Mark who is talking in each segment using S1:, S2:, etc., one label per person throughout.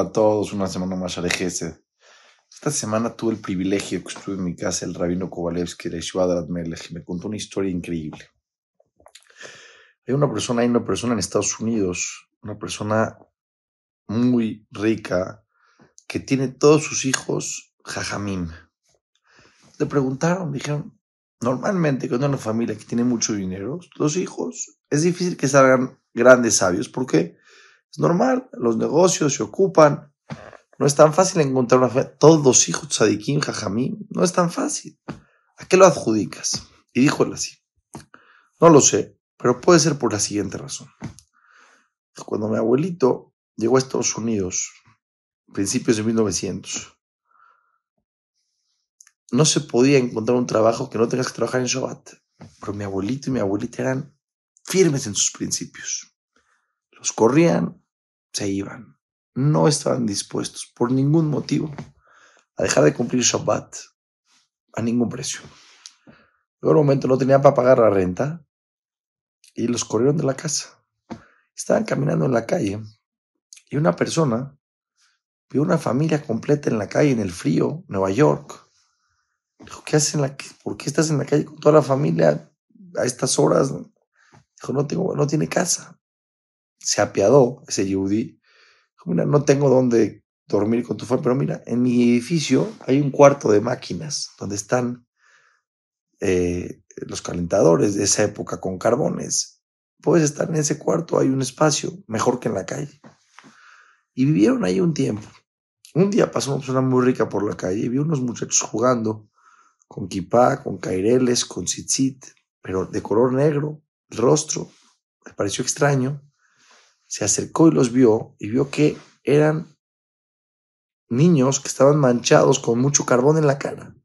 S1: A todos, una semana más Gesed. Esta semana tuve el privilegio que estuve en mi casa el rabino Kovalevsky de Melech y me contó una historia increíble. Hay una persona, hay una persona en Estados Unidos, una persona muy rica que tiene todos sus hijos jajamim. Le preguntaron, dijeron, normalmente cuando hay una familia que tiene mucho dinero, los hijos, es difícil que salgan grandes sabios. ¿Por qué? Es normal, los negocios se ocupan. No es tan fácil encontrar una fe. Todos los hijos, Sadikim, Jajamim, no es tan fácil. ¿A qué lo adjudicas? Y dijo él así. No lo sé, pero puede ser por la siguiente razón. Cuando mi abuelito llegó a Estados Unidos, principios de 1900, no se podía encontrar un trabajo que no tengas que trabajar en Shabbat. Pero mi abuelito y mi abuelita eran firmes en sus principios. Los corrían, se iban. No estaban dispuestos por ningún motivo a dejar de cumplir Shabbat a ningún precio. En un momento no tenían para pagar la renta y los corrieron de la casa. Estaban caminando en la calle y una persona vio una familia completa en la calle, en el frío, Nueva York. Dijo, ¿qué ¿Por qué estás en la calle con toda la familia a estas horas? Dijo, no, tengo, no tiene casa se apiadó ese Yehudi. Mira, no tengo dónde dormir con tu familia, pero mira, en mi edificio hay un cuarto de máquinas donde están eh, los calentadores de esa época con carbones. Puedes estar en ese cuarto, hay un espacio mejor que en la calle. Y vivieron ahí un tiempo. Un día pasó una persona muy rica por la calle y vio unos muchachos jugando con kipá, con caireles, con tzitzit, pero de color negro, el rostro. Me pareció extraño se acercó y los vio y vio que eran niños que estaban manchados con mucho carbón en la cara.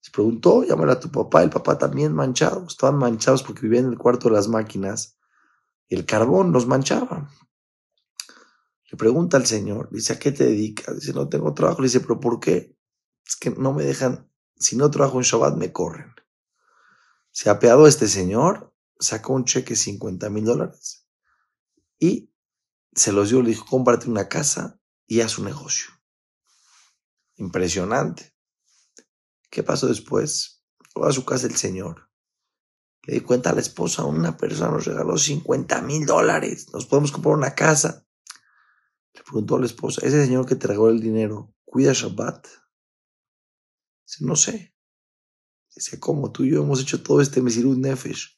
S1: Se preguntó, llámale a tu papá, el papá también manchado, estaban manchados porque vivían en el cuarto de las máquinas y el carbón los manchaba. Le pregunta al Señor, dice, ¿a qué te dedicas? Dice, no tengo trabajo. Le dice, ¿pero por qué? Es que no me dejan, si no trabajo en Shabbat me corren. Se apeado este señor, sacó un cheque de 50 mil dólares y se los dio, le dijo, cómprate una casa y haz un negocio. Impresionante. ¿Qué pasó después? Fue a su casa el señor. Le di cuenta a la esposa, una persona nos regaló 50 mil dólares, nos podemos comprar una casa. Le preguntó a la esposa, ese señor que te regaló el dinero, ¿cuida Shabbat? Dice, no sé. Dice, ¿cómo? Tú y yo hemos hecho todo este Mesirut Nefesh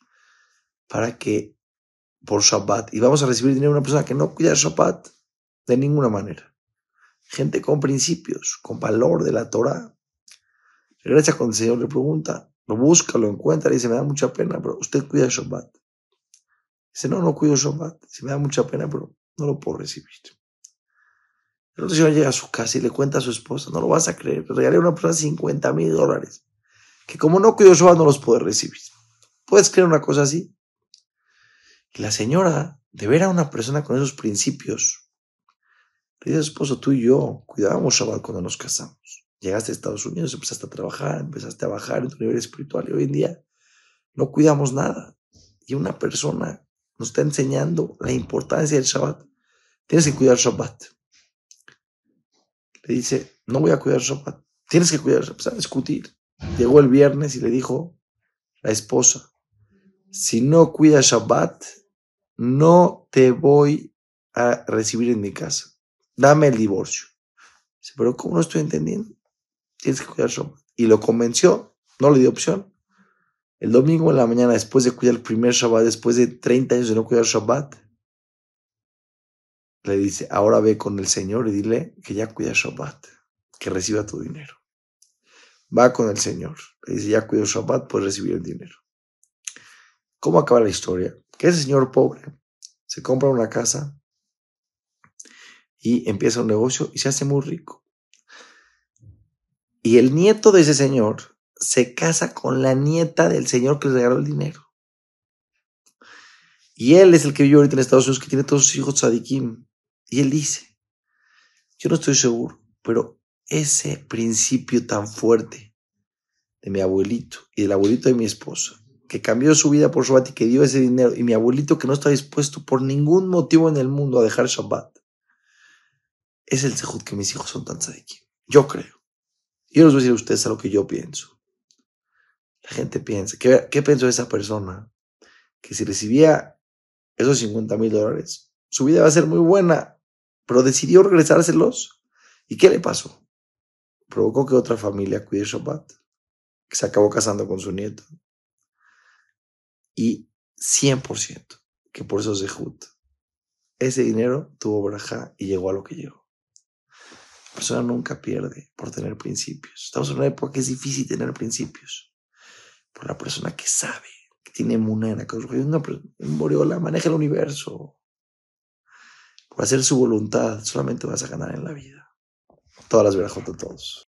S1: para que por Shabbat y vamos a recibir dinero de una persona que no cuida Shabbat de ninguna manera. Gente con principios, con valor de la Torah. Regresa cuando el Señor le pregunta, lo busca, lo encuentra y dice, me da mucha pena, pero usted cuida Shabbat. Dice, no, no cuido Shabbat. Dice, me da mucha pena, pero no lo puedo recibir. El otro señor llega a su casa y le cuenta a su esposa, no lo vas a creer, le regalé a una persona 50 mil dólares, que como no cuido Shabbat no los puede recibir. ¿Puedes creer una cosa así? La señora, de ver a una persona con esos principios, le dice esposo, tú y yo cuidábamos Shabbat cuando nos casamos. Llegaste a Estados Unidos, empezaste a trabajar, empezaste a bajar en tu nivel espiritual y hoy en día no cuidamos nada. Y una persona nos está enseñando la importancia del Shabbat. Tienes que cuidar Shabbat. Le dice, no voy a cuidar Shabbat. Tienes que cuidar Shabbat. a discutir. Llegó el viernes y le dijo la esposa, si no cuidas Shabbat, no te voy a recibir en mi casa. Dame el divorcio. Dice, pero ¿cómo no estoy entendiendo? Tienes que cuidar Shabbat. Y lo convenció, no le dio opción. El domingo en la mañana, después de cuidar el primer Shabbat, después de 30 años de no cuidar Shabbat, le dice, ahora ve con el Señor y dile que ya cuida Shabbat, que reciba tu dinero. Va con el Señor. Le dice, ya cuida Shabbat, puedes recibir el dinero. ¿Cómo acaba la historia? Que ese señor pobre se compra una casa y empieza un negocio y se hace muy rico. Y el nieto de ese señor se casa con la nieta del señor que le regaló el dinero. Y él es el que vive ahorita en Estados Unidos, que tiene todos sus hijos tzadikim. Y él dice, yo no estoy seguro, pero ese principio tan fuerte de mi abuelito y del abuelito de mi esposa, que cambió su vida por Shabbat y que dio ese dinero, y mi abuelito que no está dispuesto por ningún motivo en el mundo a dejar Shabbat, es el sejud que mis hijos son tan tzadikim. Yo creo. Yo les voy a decir a ustedes a lo que yo pienso. La gente piensa, ¿qué, qué pensó esa persona? Que si recibía esos 50 mil dólares, su vida va a ser muy buena, pero decidió regresárselos. ¿Y qué le pasó? Provocó que otra familia cuide Shabbat, que se acabó casando con su nieto. Y 100% que por eso es de ese dinero tuvo braja y llegó a lo que llegó. La persona nunca pierde por tener principios. Estamos en una época que es difícil tener principios. Por la persona que sabe, que tiene moneda, que un Boreola maneja el universo. Por hacer su voluntad, solamente vas a ganar en la vida. Todas las verajos de todos.